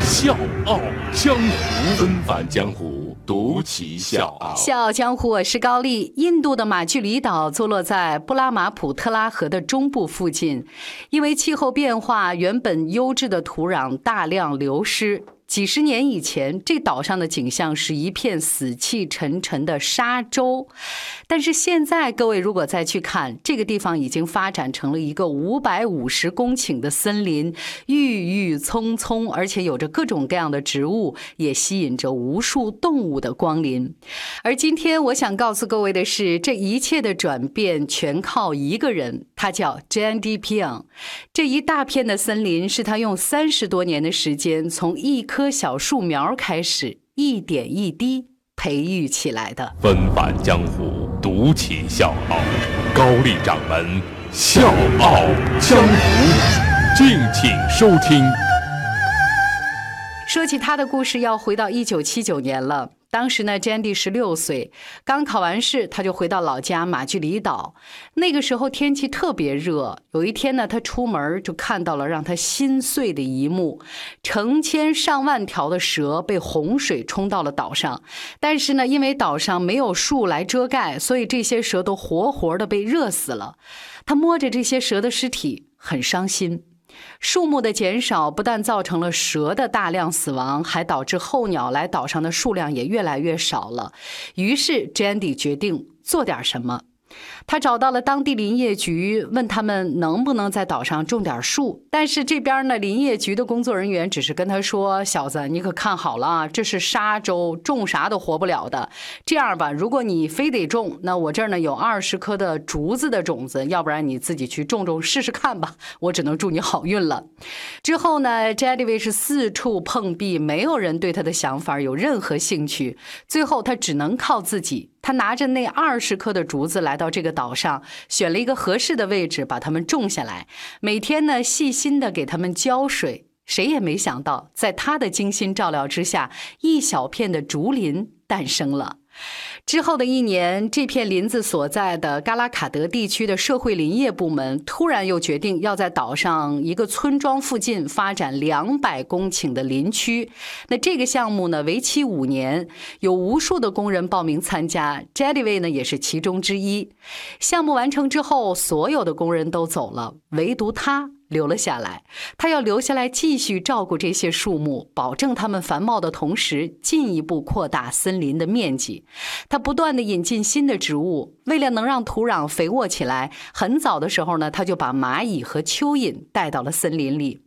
笑傲江湖，恩返江湖，独骑笑傲。笑傲江湖，我是高丽。印度的马距离岛坐落在布拉马普特拉河的中部附近，因为气候变化，原本优质的土壤大量流失。几十年以前，这岛上的景象是一片死气沉沉的沙洲，但是现在，各位如果再去看，这个地方已经发展成了一个五百五十公顷的森林，郁郁葱葱，而且有着各种各样的植物，也吸引着无数动物的光临。而今天，我想告诉各位的是，这一切的转变全靠一个人，他叫 Jandy Ping。这一大片的森林是他用三十多年的时间从一棵小树苗开始，一点一滴培育起来的。纷繁江湖，独起笑傲。高丽掌门笑傲江湖，敬请收听。说起他的故事，要回到一九七九年了。当时呢，Jandy 十六岁，刚考完试，他就回到老家马具里岛。那个时候天气特别热。有一天呢，他出门就看到了让他心碎的一幕：成千上万条的蛇被洪水冲到了岛上。但是呢，因为岛上没有树来遮盖，所以这些蛇都活活的被热死了。他摸着这些蛇的尸体，很伤心。树木的减少不但造成了蛇的大量死亡，还导致候鸟来岛上的数量也越来越少了。于是，Jandy 决定做点什么。他找到了当地林业局，问他们能不能在岛上种点树。但是这边呢，林业局的工作人员只是跟他说：“小子，你可看好了啊，这是沙洲，种啥都活不了的。这样吧，如果你非得种，那我这儿呢有二十颗的竹子的种子，要不然你自己去种种试试看吧。我只能祝你好运了。”之后呢 j a d y 是四处碰壁，没有人对他的想法有任何兴趣。最后，他只能靠自己。他拿着那二十棵的竹子来到这个岛上，选了一个合适的位置，把它们种下来。每天呢，细心的给它们浇水。谁也没想到，在他的精心照料之下，一小片的竹林诞生了。之后的一年，这片林子所在的嘎拉卡德地区的社会林业部门突然又决定要在岛上一个村庄附近发展两百公顷的林区。那这个项目呢，为期五年，有无数的工人报名参加 j e d y 呢也是其中之一。项目完成之后，所有的工人都走了，唯独他。留了下来，他要留下来继续照顾这些树木，保证它们繁茂的同时，进一步扩大森林的面积。他不断的引进新的植物，为了能让土壤肥沃起来，很早的时候呢，他就把蚂蚁和蚯蚓带到了森林里。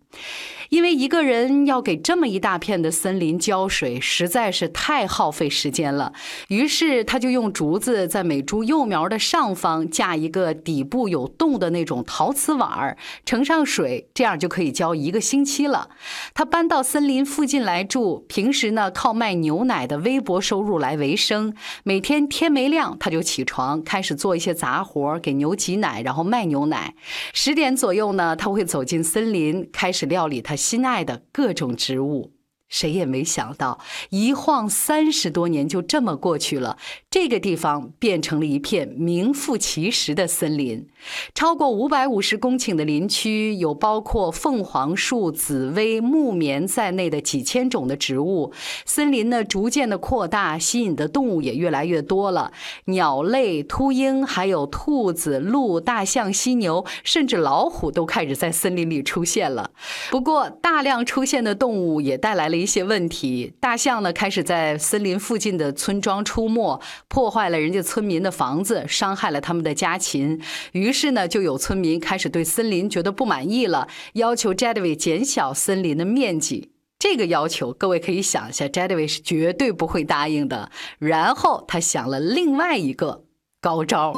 因为一个人要给这么一大片的森林浇水，实在是太耗费时间了。于是他就用竹子在每株幼苗的上方架一个底部有洞的那种陶瓷碗儿，盛上水，这样就可以浇一个星期了。他搬到森林附近来住，平时呢靠卖牛奶的微薄收入来维生。每天天没亮他就起床，开始做一些杂活，给牛挤奶，然后卖牛奶。十点左右呢，他会走进森林，开始料理他。心爱的各种植物。谁也没想到，一晃三十多年就这么过去了，这个地方变成了一片名副其实的森林。超过五百五十公顷的林区，有包括凤凰树、紫薇、木棉在内的几千种的植物。森林呢，逐渐的扩大，吸引的动物也越来越多了。鸟类、秃鹰，还有兔子、鹿、大象、犀牛，甚至老虎都开始在森林里出现了。不过，大量出现的动物也带来了。一些问题，大象呢开始在森林附近的村庄出没，破坏了人家村民的房子，伤害了他们的家禽。于是呢，就有村民开始对森林觉得不满意了，要求 Jadway 减小森林的面积。这个要求，各位可以想一下，Jadway 是绝对不会答应的。然后他想了另外一个高招。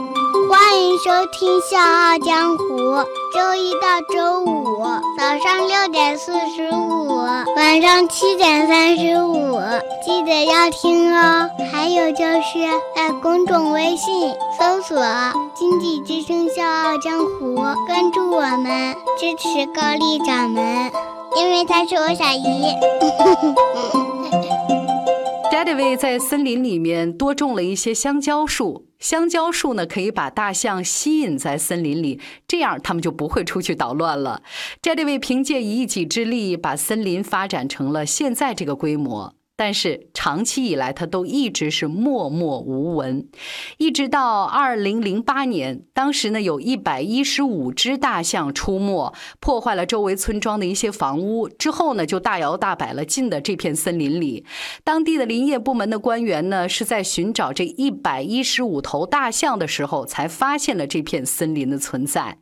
欢迎收听《笑傲江湖》，周一到周五早上六点四十五，晚上七点三十五，记得要听哦。还有就是在公众微信搜索“经济之声笑傲江湖”，关注我们，支持高丽掌门，因为他是我小姨。Daddy 在森林里面多种了一些香蕉树。香蕉树呢，可以把大象吸引在森林里，这样它们就不会出去捣乱了。这位凭借一己之力，把森林发展成了现在这个规模。但是长期以来，他都一直是默默无闻，一直到二零零八年，当时呢有一百一十五只大象出没，破坏了周围村庄的一些房屋，之后呢就大摇大摆了进的这片森林里。当地的林业部门的官员呢是在寻找这一百一十五头大象的时候，才发现了这片森林的存在。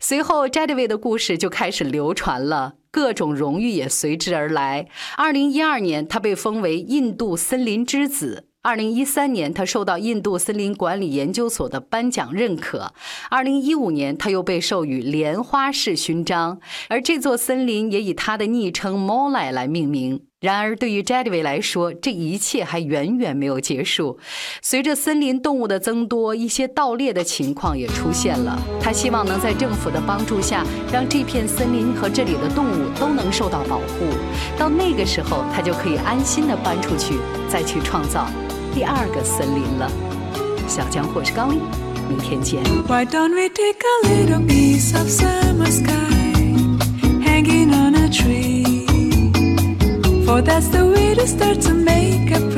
随后 j a d w a y 的故事就开始流传了。各种荣誉也随之而来。二零一二年，他被封为印度森林之子。二零一三年，他受到印度森林管理研究所的颁奖认可。二零一五年，他又被授予莲花式勋章，而这座森林也以他的昵称 m o l 来命名。然而，对于 Jadway 来说，这一切还远远没有结束。随着森林动物的增多，一些盗猎的情况也出现了。他希望能在政府的帮助下，让这片森林和这里的动物都能受到保护。到那个时候，他就可以安心的搬出去，再去创造第二个森林了。小江或是高丽，明天见。Why don't we take a little piece of summer sky For that's the way to start to make a